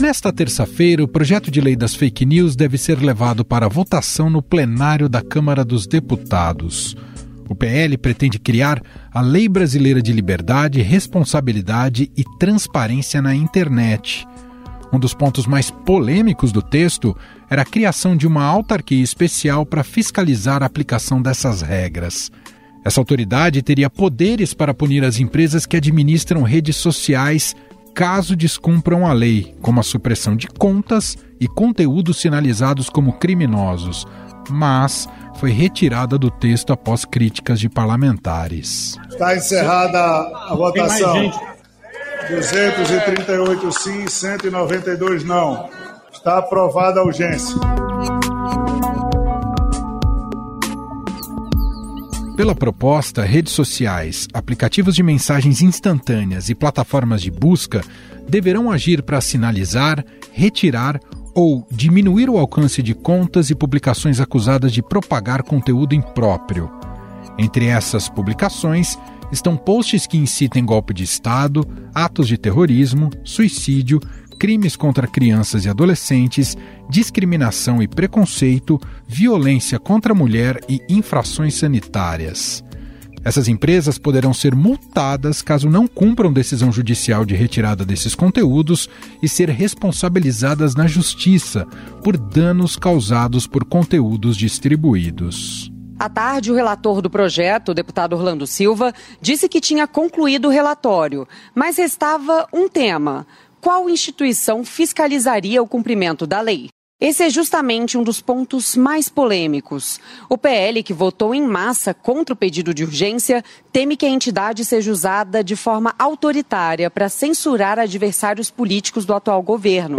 Nesta terça-feira, o projeto de lei das fake news deve ser levado para votação no plenário da Câmara dos Deputados. O PL pretende criar a Lei Brasileira de Liberdade, Responsabilidade e Transparência na Internet. Um dos pontos mais polêmicos do texto era a criação de uma autarquia especial para fiscalizar a aplicação dessas regras. Essa autoridade teria poderes para punir as empresas que administram redes sociais caso descumpram a lei, como a supressão de contas e conteúdos sinalizados como criminosos, mas foi retirada do texto após críticas de parlamentares. Está encerrada a votação. 238 sim, 192 não. Está aprovada a urgência. Pela proposta, redes sociais, aplicativos de mensagens instantâneas e plataformas de busca deverão agir para sinalizar, retirar ou diminuir o alcance de contas e publicações acusadas de propagar conteúdo impróprio. Entre essas publicações estão posts que incitem golpe de Estado, atos de terrorismo, suicídio, crimes contra crianças e adolescentes, discriminação e preconceito, violência contra a mulher e infrações sanitárias. Essas empresas poderão ser multadas caso não cumpram decisão judicial de retirada desses conteúdos e ser responsabilizadas na justiça por danos causados por conteúdos distribuídos. À tarde, o relator do projeto, o deputado Orlando Silva, disse que tinha concluído o relatório, mas restava um tema: qual instituição fiscalizaria o cumprimento da lei? Esse é justamente um dos pontos mais polêmicos. O PL, que votou em massa contra o pedido de urgência, teme que a entidade seja usada de forma autoritária para censurar adversários políticos do atual governo.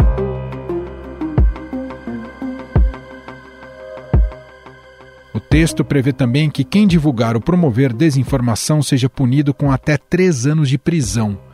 O texto prevê também que quem divulgar ou promover desinformação seja punido com até três anos de prisão.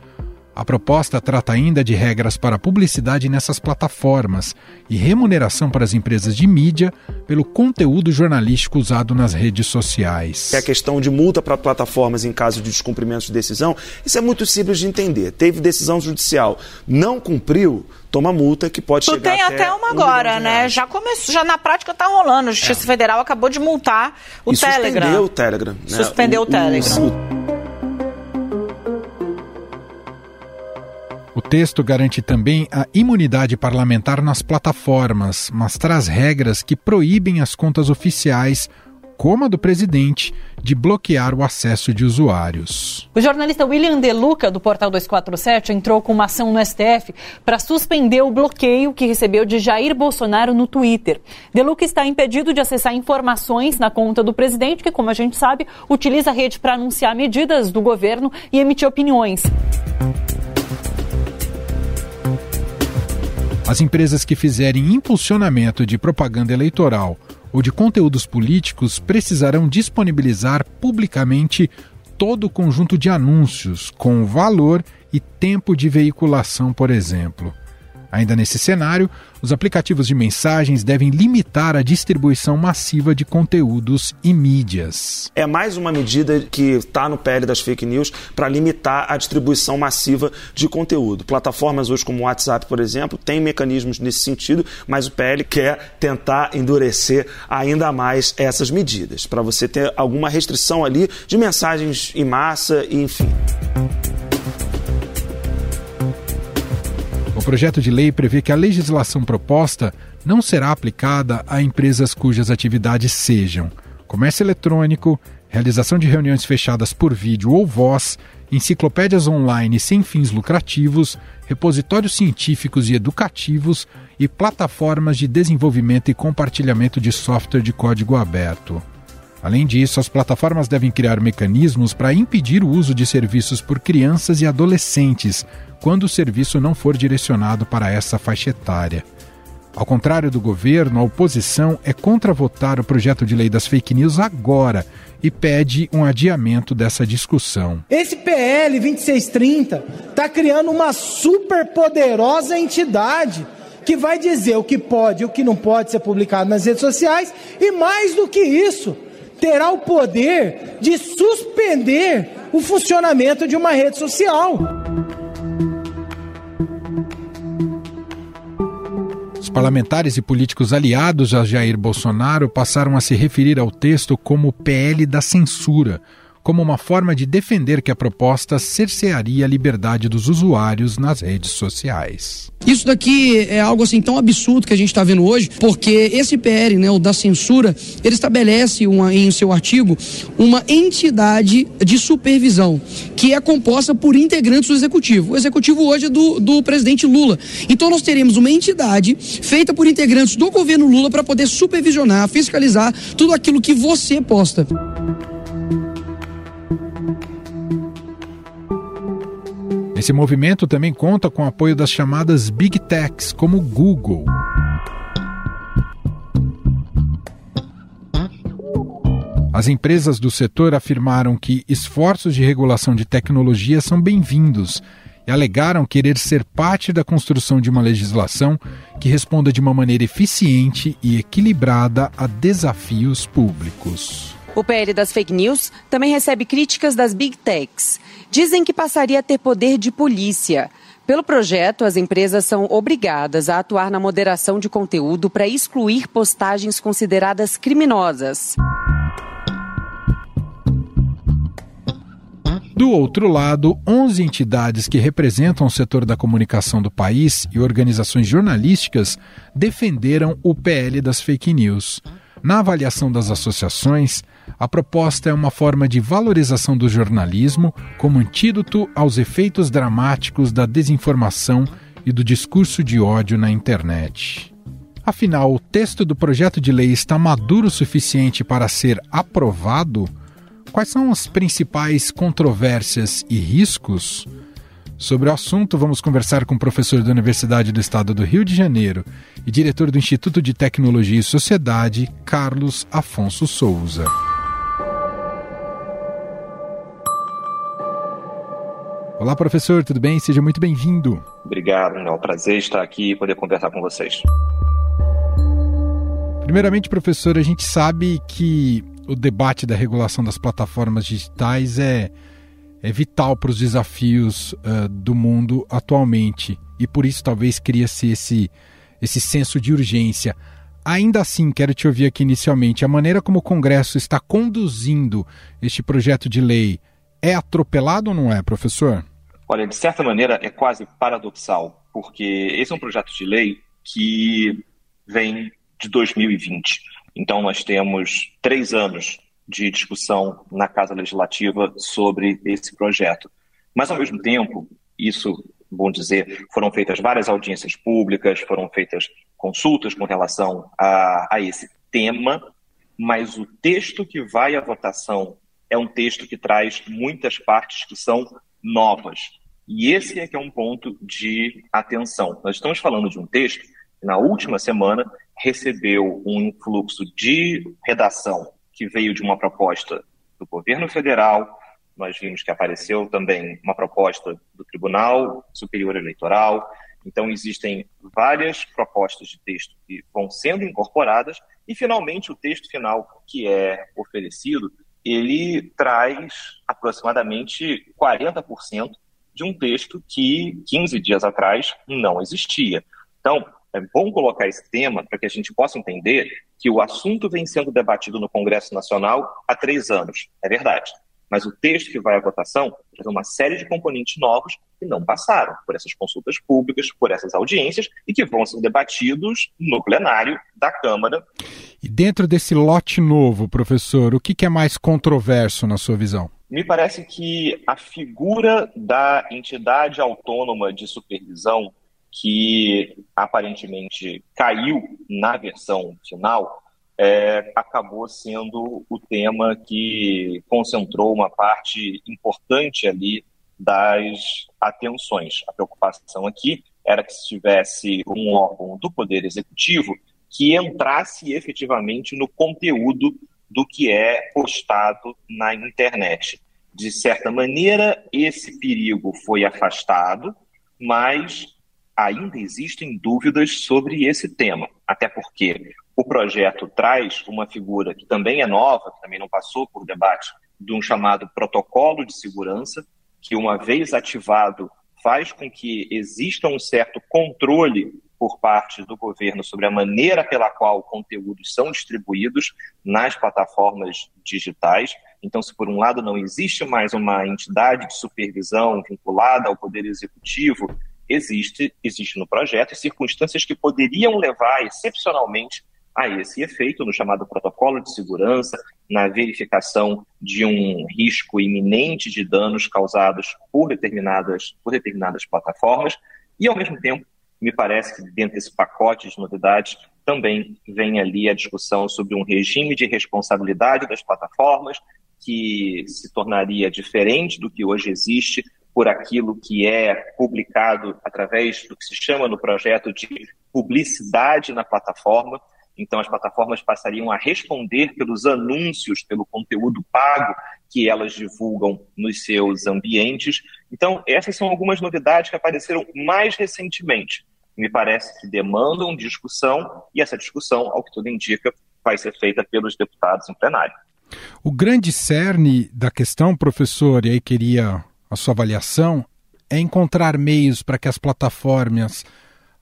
A proposta trata ainda de regras para publicidade nessas plataformas e remuneração para as empresas de mídia pelo conteúdo jornalístico usado nas redes sociais. É a questão de multa para plataformas em caso de descumprimento de decisão, isso é muito simples de entender. Teve decisão judicial, não cumpriu, toma multa que pode tu chegar tem até, uma um agora, né? Já começou, já na prática está rolando. A Justiça é. Federal acabou de multar o e Telegram. Suspendeu o Telegram. Né? Suspendeu o, o Telegram. O... texto garante também a imunidade parlamentar nas plataformas, mas traz regras que proíbem as contas oficiais, como a do presidente, de bloquear o acesso de usuários. O jornalista William De Luca, do Portal 247, entrou com uma ação no STF para suspender o bloqueio que recebeu de Jair Bolsonaro no Twitter. De Luca está impedido de acessar informações na conta do presidente, que, como a gente sabe, utiliza a rede para anunciar medidas do governo e emitir opiniões. As empresas que fizerem impulsionamento de propaganda eleitoral ou de conteúdos políticos precisarão disponibilizar publicamente todo o conjunto de anúncios, com valor e tempo de veiculação, por exemplo. Ainda nesse cenário, os aplicativos de mensagens devem limitar a distribuição massiva de conteúdos e mídias. É mais uma medida que está no PL das fake news para limitar a distribuição massiva de conteúdo. Plataformas hoje como o WhatsApp, por exemplo, têm mecanismos nesse sentido, mas o PL quer tentar endurecer ainda mais essas medidas, para você ter alguma restrição ali de mensagens em massa e enfim. O projeto de lei prevê que a legislação proposta não será aplicada a empresas cujas atividades sejam comércio eletrônico, realização de reuniões fechadas por vídeo ou voz, enciclopédias online sem fins lucrativos, repositórios científicos e educativos e plataformas de desenvolvimento e compartilhamento de software de código aberto. Além disso, as plataformas devem criar mecanismos para impedir o uso de serviços por crianças e adolescentes, quando o serviço não for direcionado para essa faixa etária. Ao contrário do governo, a oposição é contra votar o projeto de lei das fake news agora e pede um adiamento dessa discussão. Esse PL 2630 está criando uma superpoderosa entidade que vai dizer o que pode e o que não pode ser publicado nas redes sociais e mais do que isso, terá o poder de suspender o funcionamento de uma rede social. Os parlamentares e políticos aliados a Jair Bolsonaro passaram a se referir ao texto como PL da censura como uma forma de defender que a proposta cercearia a liberdade dos usuários nas redes sociais. Isso daqui é algo assim tão absurdo que a gente está vendo hoje, porque esse PL, né, o da censura, ele estabelece uma, em seu artigo uma entidade de supervisão que é composta por integrantes do executivo. O executivo hoje é do, do presidente Lula. Então nós teremos uma entidade feita por integrantes do governo Lula para poder supervisionar, fiscalizar tudo aquilo que você posta. Esse movimento também conta com o apoio das chamadas Big Techs, como Google. As empresas do setor afirmaram que esforços de regulação de tecnologia são bem-vindos e alegaram querer ser parte da construção de uma legislação que responda de uma maneira eficiente e equilibrada a desafios públicos. O PL das fake news também recebe críticas das big techs. Dizem que passaria a ter poder de polícia. Pelo projeto, as empresas são obrigadas a atuar na moderação de conteúdo para excluir postagens consideradas criminosas. Do outro lado, 11 entidades que representam o setor da comunicação do país e organizações jornalísticas defenderam o PL das fake news. Na avaliação das associações, a proposta é uma forma de valorização do jornalismo como antídoto aos efeitos dramáticos da desinformação e do discurso de ódio na internet. Afinal, o texto do projeto de lei está maduro o suficiente para ser aprovado? Quais são as principais controvérsias e riscos? Sobre o assunto, vamos conversar com o professor da Universidade do Estado do Rio de Janeiro e diretor do Instituto de Tecnologia e Sociedade, Carlos Afonso Souza. Olá, professor, tudo bem? Seja muito bem-vindo. Obrigado, é um prazer estar aqui e poder conversar com vocês. Primeiramente, professor, a gente sabe que o debate da regulação das plataformas digitais é é vital para os desafios uh, do mundo atualmente e por isso talvez cria-se esse, esse senso de urgência. Ainda assim, quero te ouvir aqui inicialmente. A maneira como o Congresso está conduzindo este projeto de lei é atropelado ou não é, professor? Olha, de certa maneira é quase paradoxal, porque esse é um projeto de lei que vem de 2020. Então, nós temos três anos de discussão na Casa Legislativa sobre esse projeto. Mas, ao mesmo tempo, isso, bom dizer, foram feitas várias audiências públicas, foram feitas consultas com relação a, a esse tema, mas o texto que vai à votação é um texto que traz muitas partes que são novas. E esse é que é um ponto de atenção. Nós estamos falando de um texto que, na última semana, recebeu um influxo de redação que veio de uma proposta do governo federal, nós vimos que apareceu também uma proposta do Tribunal Superior Eleitoral. Então, existem várias propostas de texto que vão sendo incorporadas e, finalmente, o texto final que é oferecido, ele traz aproximadamente 40% de um texto que 15 dias atrás não existia. Então, é bom colocar esse tema para que a gente possa entender que o assunto vem sendo debatido no Congresso Nacional há três anos. É verdade. Mas o texto que vai à votação traz uma série de componentes novos que não passaram por essas consultas públicas, por essas audiências e que vão ser debatidos no plenário da Câmara. E dentro desse lote novo, professor, o que é mais controverso na sua visão? Me parece que a figura da entidade autônoma de supervisão que aparentemente caiu na versão final, é, acabou sendo o tema que concentrou uma parte importante ali das atenções. A preocupação aqui era que se tivesse um órgão do Poder Executivo que entrasse efetivamente no conteúdo do que é postado na internet. De certa maneira, esse perigo foi afastado, mas ainda existem dúvidas sobre esse tema, até porque o projeto traz uma figura que também é nova, que também não passou por debate de um chamado protocolo de segurança, que, uma vez ativado, faz com que exista um certo controle por parte do governo sobre a maneira pela qual conteúdos são distribuídos nas plataformas digitais. Então, se por um lado não existe mais uma entidade de supervisão vinculada ao Poder Executivo, existe, existe no projeto circunstâncias que poderiam levar excepcionalmente a esse efeito, no chamado protocolo de segurança, na verificação de um risco iminente de danos causados por determinadas, por determinadas plataformas, e, ao mesmo tempo, me parece que dentro desse pacote de novidades também vem ali a discussão sobre um regime de responsabilidade das plataformas, que se tornaria diferente do que hoje existe por aquilo que é publicado através do que se chama no projeto de publicidade na plataforma. Então, as plataformas passariam a responder pelos anúncios, pelo conteúdo pago que elas divulgam nos seus ambientes. Então, essas são algumas novidades que apareceram mais recentemente. Me parece que demandam discussão, e essa discussão, ao que tudo indica, vai ser feita pelos deputados em plenário. O grande cerne da questão, professor, e aí queria a sua avaliação, é encontrar meios para que as plataformas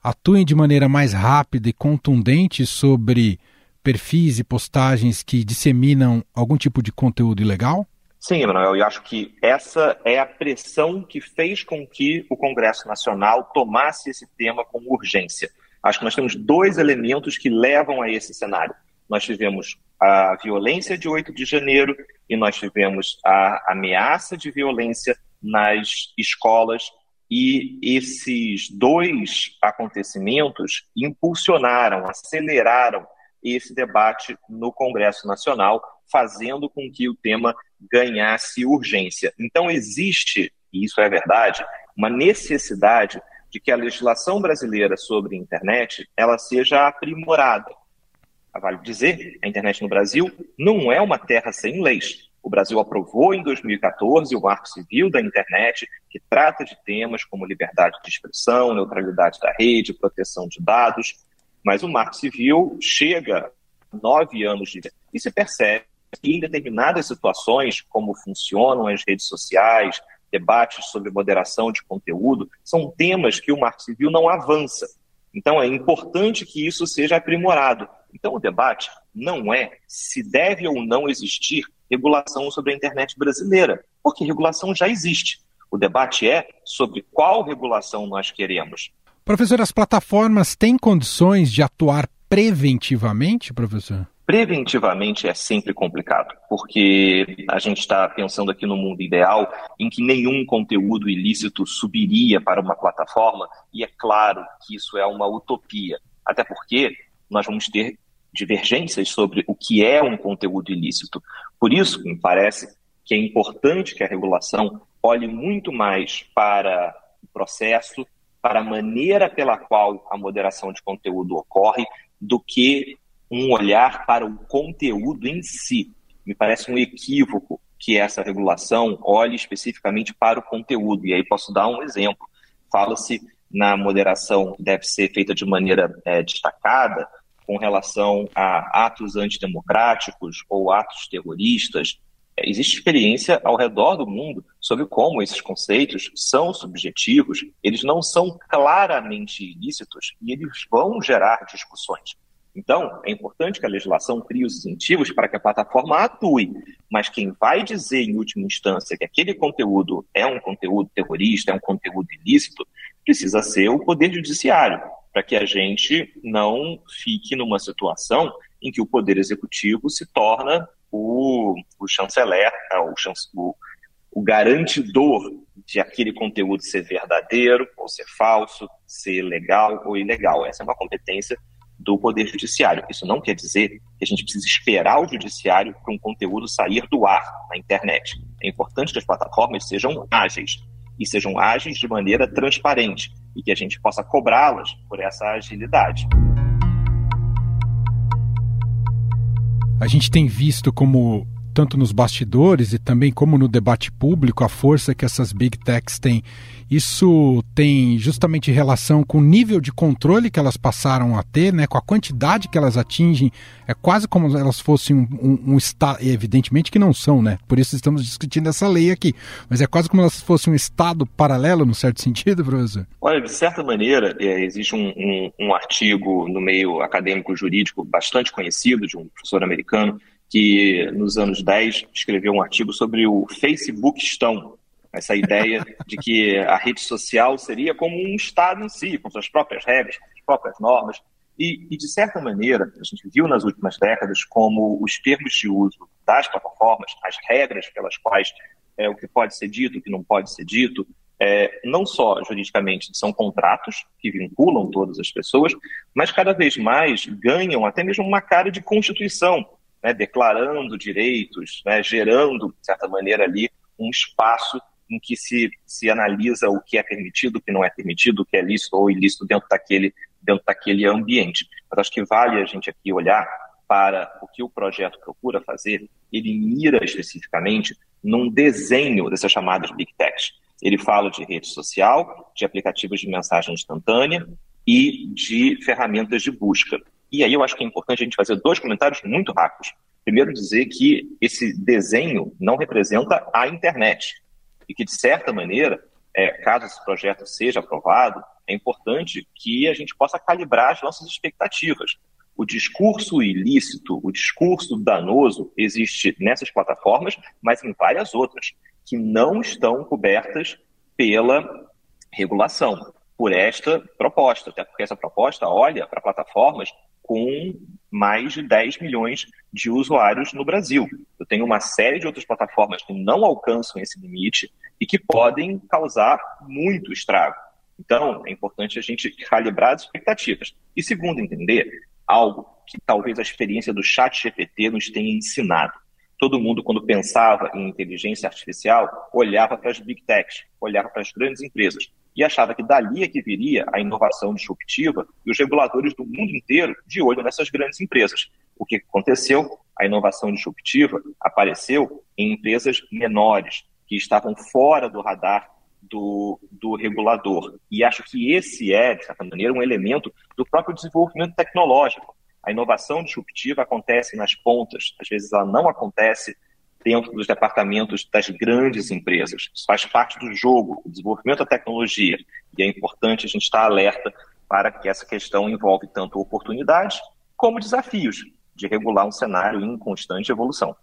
atuem de maneira mais rápida e contundente sobre perfis e postagens que disseminam algum tipo de conteúdo ilegal? Sim, Emanuel, eu acho que essa é a pressão que fez com que o Congresso Nacional tomasse esse tema com urgência. Acho que nós temos dois elementos que levam a esse cenário. Nós tivemos a violência de 8 de janeiro e nós tivemos a ameaça de violência nas escolas e esses dois acontecimentos impulsionaram, aceleraram esse debate no Congresso Nacional, fazendo com que o tema ganhasse urgência. Então, existe, e isso é verdade, uma necessidade de que a legislação brasileira sobre internet ela seja aprimorada. Vale dizer, a internet no Brasil não é uma terra sem leis. O Brasil aprovou em 2014 o Marco Civil da Internet, que trata de temas como liberdade de expressão, neutralidade da rede, proteção de dados, mas o Marco Civil chega nove anos de e se percebe que em determinadas situações, como funcionam as redes sociais, debates sobre moderação de conteúdo, são temas que o Marco Civil não avança. Então é importante que isso seja aprimorado. Então o debate não é se deve ou não existir regulação sobre a internet brasileira, porque regulação já existe. O debate é sobre qual regulação nós queremos. Professor, as plataformas têm condições de atuar preventivamente, professor? Preventivamente é sempre complicado, porque a gente está pensando aqui no mundo ideal em que nenhum conteúdo ilícito subiria para uma plataforma, e é claro que isso é uma utopia, até porque nós vamos ter divergências sobre o que é um conteúdo ilícito. Por isso, me parece que é importante que a regulação olhe muito mais para o processo, para a maneira pela qual a moderação de conteúdo ocorre, do que um olhar para o conteúdo em si. Me parece um equívoco que essa regulação olhe especificamente para o conteúdo. E aí posso dar um exemplo. Fala-se na moderação que deve ser feita de maneira é, destacada, com relação a atos antidemocráticos ou atos terroristas. É, existe experiência ao redor do mundo sobre como esses conceitos são subjetivos, eles não são claramente ilícitos e eles vão gerar discussões. Então, é importante que a legislação crie os incentivos para que a plataforma atue, mas quem vai dizer, em última instância, que aquele conteúdo é um conteúdo terrorista, é um conteúdo ilícito, precisa ser o Poder Judiciário para que a gente não fique numa situação em que o Poder Executivo se torna o, o chanceler, é, o, o, o garantidor de aquele conteúdo ser verdadeiro ou ser falso, ser legal ou ilegal. Essa é uma competência do Poder Judiciário. Isso não quer dizer que a gente precisa esperar o Judiciário para um conteúdo sair do ar na internet. É importante que as plataformas sejam ágeis e sejam ágeis de maneira transparente e que a gente possa cobrá-las por essa agilidade. A gente tem visto como tanto nos bastidores e também como no debate público, a força que essas big techs têm. Isso tem justamente relação com o nível de controle que elas passaram a ter, né, com a quantidade que elas atingem. É quase como elas fossem um, um, um Estado. Evidentemente que não são, né? Por isso estamos discutindo essa lei aqui. Mas é quase como elas fossem um Estado paralelo, no certo sentido, professor? Olha, de certa maneira, é, existe um, um, um artigo no meio acadêmico jurídico bastante conhecido de um professor americano que nos anos 10 escreveu um artigo sobre o Facebook estão essa ideia de que a rede social seria como um Estado em si, com suas próprias regras, com suas próprias normas. E, e, de certa maneira, a gente viu nas últimas décadas como os termos de uso das plataformas, as regras pelas quais é, o que pode ser dito, o que não pode ser dito, é, não só juridicamente são contratos que vinculam todas as pessoas, mas cada vez mais ganham até mesmo uma cara de constituição, né, declarando direitos, né, gerando, de certa maneira, ali um espaço em que se, se analisa o que é permitido, o que não é permitido, o que é lícito ou ilícito dentro daquele, dentro daquele ambiente. Mas acho que vale a gente aqui olhar para o que o projeto procura fazer, ele mira especificamente num desenho dessas chamadas Big Techs. Ele fala de rede social, de aplicativos de mensagem instantânea e de ferramentas de busca. E aí eu acho que é importante a gente fazer dois comentários muito rápidos. Primeiro, dizer que esse desenho não representa a internet e que, de certa maneira, é, caso esse projeto seja aprovado, é importante que a gente possa calibrar as nossas expectativas. O discurso ilícito, o discurso danoso existe nessas plataformas, mas em várias outras, que não estão cobertas pela regulação, por esta proposta, até porque essa proposta olha para plataformas com mais de 10 milhões de usuários no Brasil. Eu tenho uma série de outras plataformas que não alcançam esse limite e que podem causar muito estrago. Então, é importante a gente calibrar as expectativas. E segundo, entender algo que talvez a experiência do chat GPT nos tenha ensinado. Todo mundo, quando pensava em inteligência artificial, olhava para as big techs, olhava para as grandes empresas e achava que dali é que viria a inovação disruptiva e os reguladores do mundo inteiro de olho nessas grandes empresas. O que aconteceu? A inovação disruptiva apareceu em empresas menores, que estavam fora do radar do, do regulador. E acho que esse é, de certa maneira, um elemento do próprio desenvolvimento tecnológico. A inovação disruptiva acontece nas pontas, às vezes ela não acontece dentro dos departamentos das grandes empresas. Isso faz parte do jogo, o desenvolvimento da tecnologia. E é importante a gente estar alerta para que essa questão envolve tanto oportunidades como desafios de regular um cenário em constante evolução.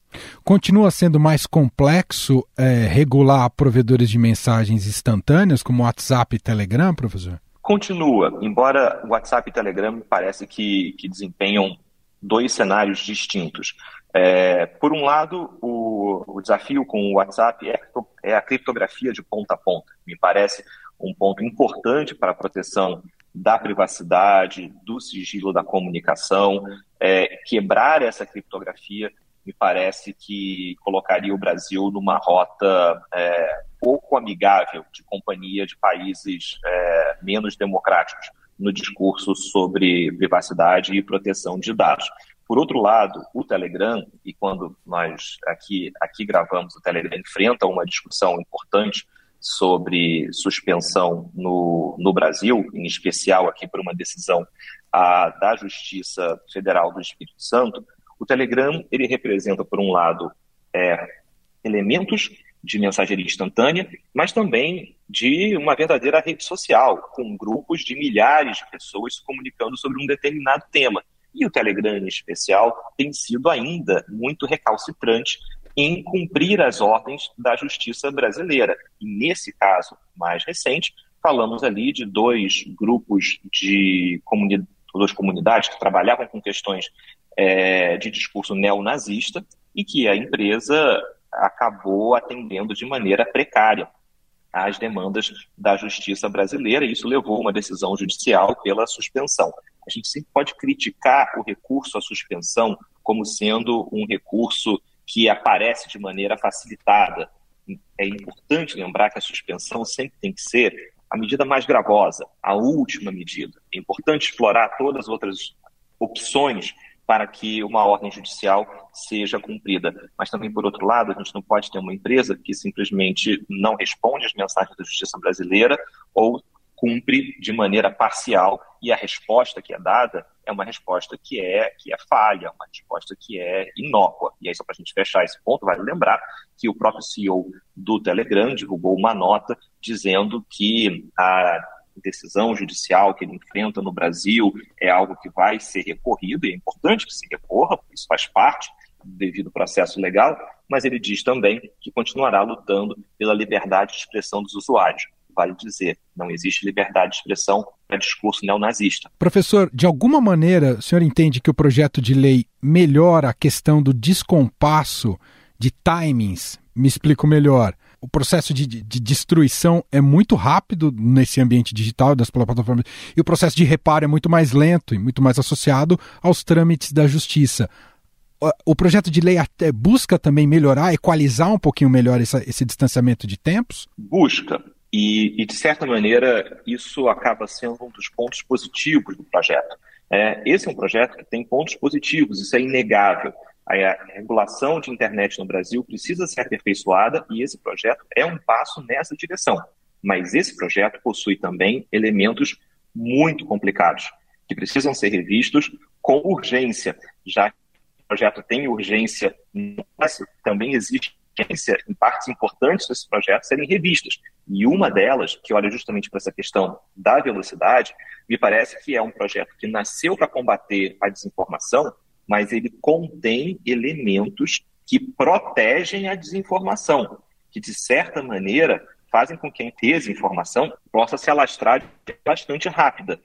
Continua sendo mais complexo é, regular provedores de mensagens instantâneas como WhatsApp e Telegram, professor? Continua, embora WhatsApp e Telegram parece que, que desempenham dois cenários distintos. É, por um lado, o, o, desafio com o WhatsApp é, é, a criptografia de ponta a ponta. Me parece um ponto importante para a proteção da privacidade, do sigilo da comunicação. É, quebrar essa criptografia me parece que colocaria o Brasil numa rota é, pouco amigável de companhia de países é, menos democráticos no discurso sobre privacidade e proteção de dados. Por outro lado, o Telegram, e quando nós aqui, aqui gravamos, o Telegram enfrenta uma discussão importante sobre suspensão no, no Brasil, em especial aqui por uma decisão a, da Justiça Federal do Espírito Santo, o Telegram ele representa, por um lado, é, elementos de mensageria instantânea, mas também de uma verdadeira rede social, com grupos de milhares de pessoas se comunicando sobre um determinado tema. E o Telegram, em especial, tem sido ainda muito recalcitrante em cumprir as ordens da justiça brasileira. E nesse caso mais recente, falamos ali de dois grupos de duas comunidades que trabalhavam com questões é, de discurso neonazista e que a empresa acabou atendendo de maneira precária às demandas da justiça brasileira, e isso levou a uma decisão judicial pela suspensão. A gente sempre pode criticar o recurso à suspensão como sendo um recurso que aparece de maneira facilitada. É importante lembrar que a suspensão sempre tem que ser a medida mais gravosa, a última medida. É importante explorar todas as outras opções para que uma ordem judicial seja cumprida. Mas também, por outro lado, a gente não pode ter uma empresa que simplesmente não responde às mensagens da justiça brasileira ou cumpre de maneira parcial e a resposta que é dada é uma resposta que é que é falha, uma resposta que é inócua. E aí, só para a gente fechar esse ponto, vale lembrar que o próprio CEO do Telegram divulgou uma nota dizendo que a decisão judicial que ele enfrenta no Brasil é algo que vai ser recorrido, e é importante que se recorra, isso faz parte do devido processo legal, mas ele diz também que continuará lutando pela liberdade de expressão dos usuários. Vale dizer, não existe liberdade de expressão para discurso neonazista. Professor, de alguma maneira o senhor entende que o projeto de lei melhora a questão do descompasso de timings? Me explico melhor o processo de, de, destruição é muito rápido nesse ambiente digital das plataformas e o processo de reparo é muito mais lento e muito mais associado aos trâmites da justiça. O projeto de lei até busca também melhorar, equalizar um pouquinho melhor essa, esse distanciamento de tempos? Busca. E, e, de certa maneira, isso acaba sendo um dos pontos positivos do projeto. É, esse é um projeto que tem pontos positivos, isso é inegável. A regulação de internet no Brasil precisa ser aperfeiçoada e esse projeto é um passo nessa direção. Mas esse projeto possui também elementos muito complicados, que precisam ser revistos com urgência, já que o projeto tem urgência, também existe em partes importantes desse projeto serem revistas. E uma delas, que olha justamente para essa questão da velocidade, me parece que é um projeto que nasceu para combater a desinformação, mas ele contém elementos que protegem a desinformação, que de certa maneira fazem com que a desinformação possa se alastrar bastante rápida.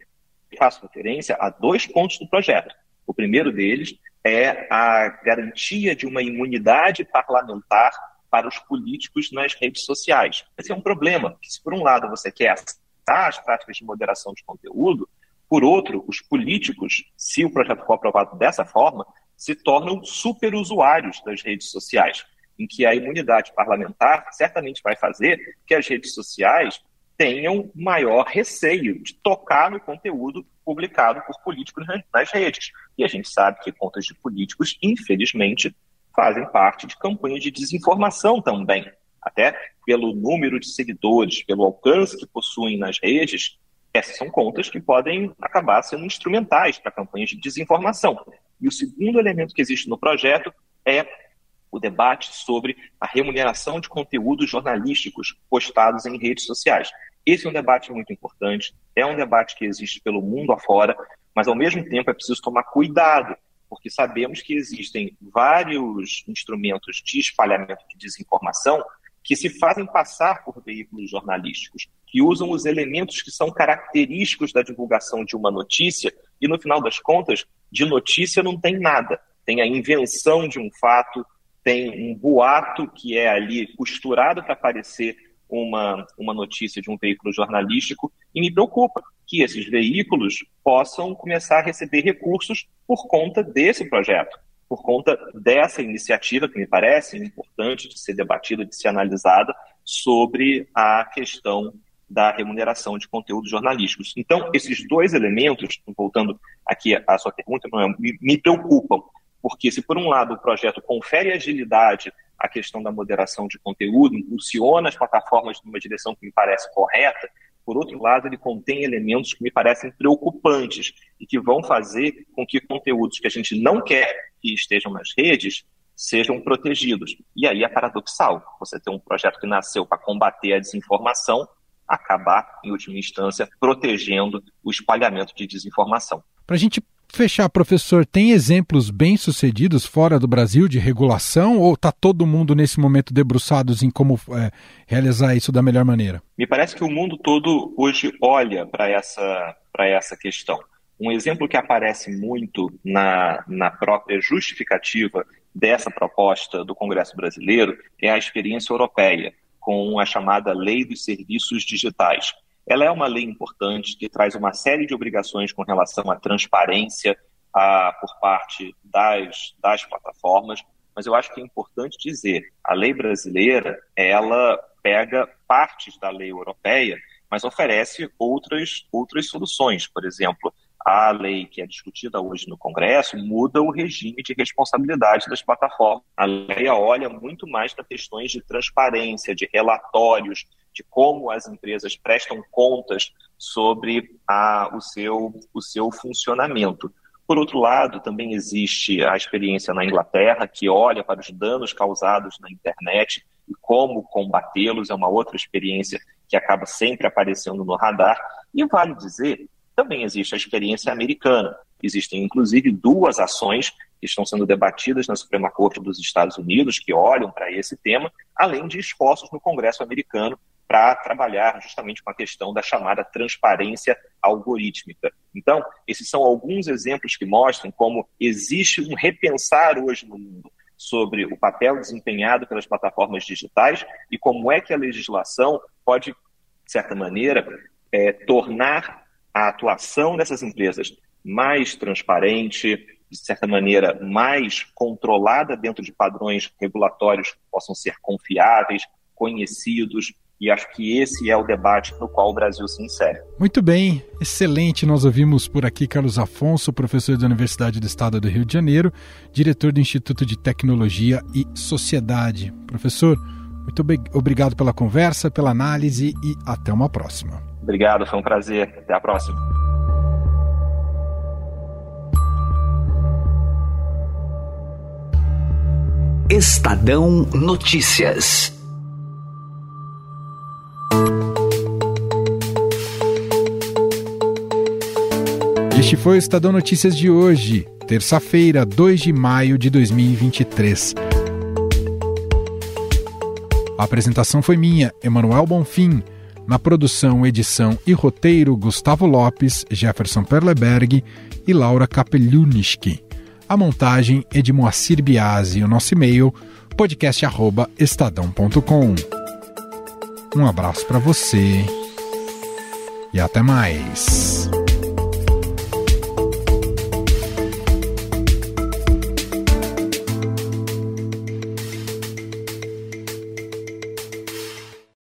faço referência a dois pontos do projeto. O primeiro deles é a garantia de uma imunidade parlamentar para os políticos nas redes sociais. Esse é um problema, porque se por um lado você quer aceitar as práticas de moderação de conteúdo, por outro, os políticos, se o projeto for aprovado dessa forma, se tornam superusuários das redes sociais, em que a imunidade parlamentar certamente vai fazer que as redes sociais tenham maior receio de tocar no conteúdo publicado por políticos nas redes. E a gente sabe que contas de políticos, infelizmente, fazem parte de campanhas de desinformação também. Até pelo número de seguidores, pelo alcance que possuem nas redes, essas são contas que podem acabar sendo instrumentais para campanhas de desinformação. E o segundo elemento que existe no projeto é o debate sobre a remuneração de conteúdos jornalísticos postados em redes sociais. Esse é um debate muito importante, é um debate que existe pelo mundo afora, mas ao mesmo tempo é preciso tomar cuidado, porque sabemos que existem vários instrumentos de espalhamento de desinformação que se fazem passar por veículos jornalísticos, que usam os elementos que são característicos da divulgação de uma notícia, e no final das contas, de notícia não tem nada. Tem a invenção de um fato, tem um boato que é ali costurado para parecer uma, uma notícia de um veículo jornalístico, e me preocupa que esses veículos possam começar a receber recursos por conta desse projeto por conta dessa iniciativa, que me parece importante de ser debatida, de ser analisada, sobre a questão da remuneração de conteúdos jornalísticos. Então, esses dois elementos, voltando aqui à sua pergunta, me, me preocupam, porque se por um lado o projeto confere agilidade à questão da moderação de conteúdo, impulsiona as plataformas numa direção que me parece correta, por outro lado, ele contém elementos que me parecem preocupantes e que vão fazer com que conteúdos que a gente não quer que estejam nas redes sejam protegidos. E aí é paradoxal você ter um projeto que nasceu para combater a desinformação, acabar, em última instância, protegendo o espalhamento de desinformação. Para a gente fechar, professor, tem exemplos bem-sucedidos fora do Brasil de regulação ou está todo mundo nesse momento debruçados em como é, realizar isso da melhor maneira? Me parece que o mundo todo hoje olha para essa, essa questão. Um exemplo que aparece muito na, na própria justificativa dessa proposta do Congresso brasileiro é a experiência europeia, com a chamada Lei dos Serviços Digitais. Ela é uma lei importante que traz uma série de obrigações com relação à transparência a, por parte das, das plataformas, mas eu acho que é importante dizer, a lei brasileira, ela pega partes da lei europeia, mas oferece outras, outras soluções. Por exemplo, a lei que é discutida hoje no Congresso muda o regime de responsabilidade das plataformas. A lei olha muito mais para questões de transparência, de relatórios, de como as empresas prestam contas sobre a, o, seu, o seu funcionamento. Por outro lado, também existe a experiência na Inglaterra, que olha para os danos causados na internet e como combatê-los, é uma outra experiência que acaba sempre aparecendo no radar. E vale dizer, também existe a experiência americana. Existem, inclusive, duas ações que estão sendo debatidas na Suprema Corte dos Estados Unidos, que olham para esse tema, além de esforços no Congresso americano para trabalhar justamente com a questão da chamada transparência algorítmica. Então, esses são alguns exemplos que mostram como existe um repensar hoje no mundo sobre o papel desempenhado pelas plataformas digitais e como é que a legislação pode, de certa maneira, é, tornar a atuação dessas empresas mais transparente, de certa maneira, mais controlada dentro de padrões regulatórios que possam ser confiáveis, conhecidos, e acho que esse é o debate no qual o Brasil se insere. Muito bem, excelente. Nós ouvimos por aqui Carlos Afonso, professor da Universidade do Estado do Rio de Janeiro, diretor do Instituto de Tecnologia e Sociedade. Professor, muito obrigado pela conversa, pela análise e até uma próxima. Obrigado, foi um prazer. Até a próxima. Estadão Notícias. Este foi o Estadão Notícias de hoje, terça-feira, 2 de maio de 2023. A apresentação foi minha, Emanuel Bonfim. Na produção, edição e roteiro, Gustavo Lopes, Jefferson Perleberg e Laura Kapelunischki. A montagem é de Moacir Biasi o nosso e-mail podcast@estadão.com. Um abraço para você e até mais.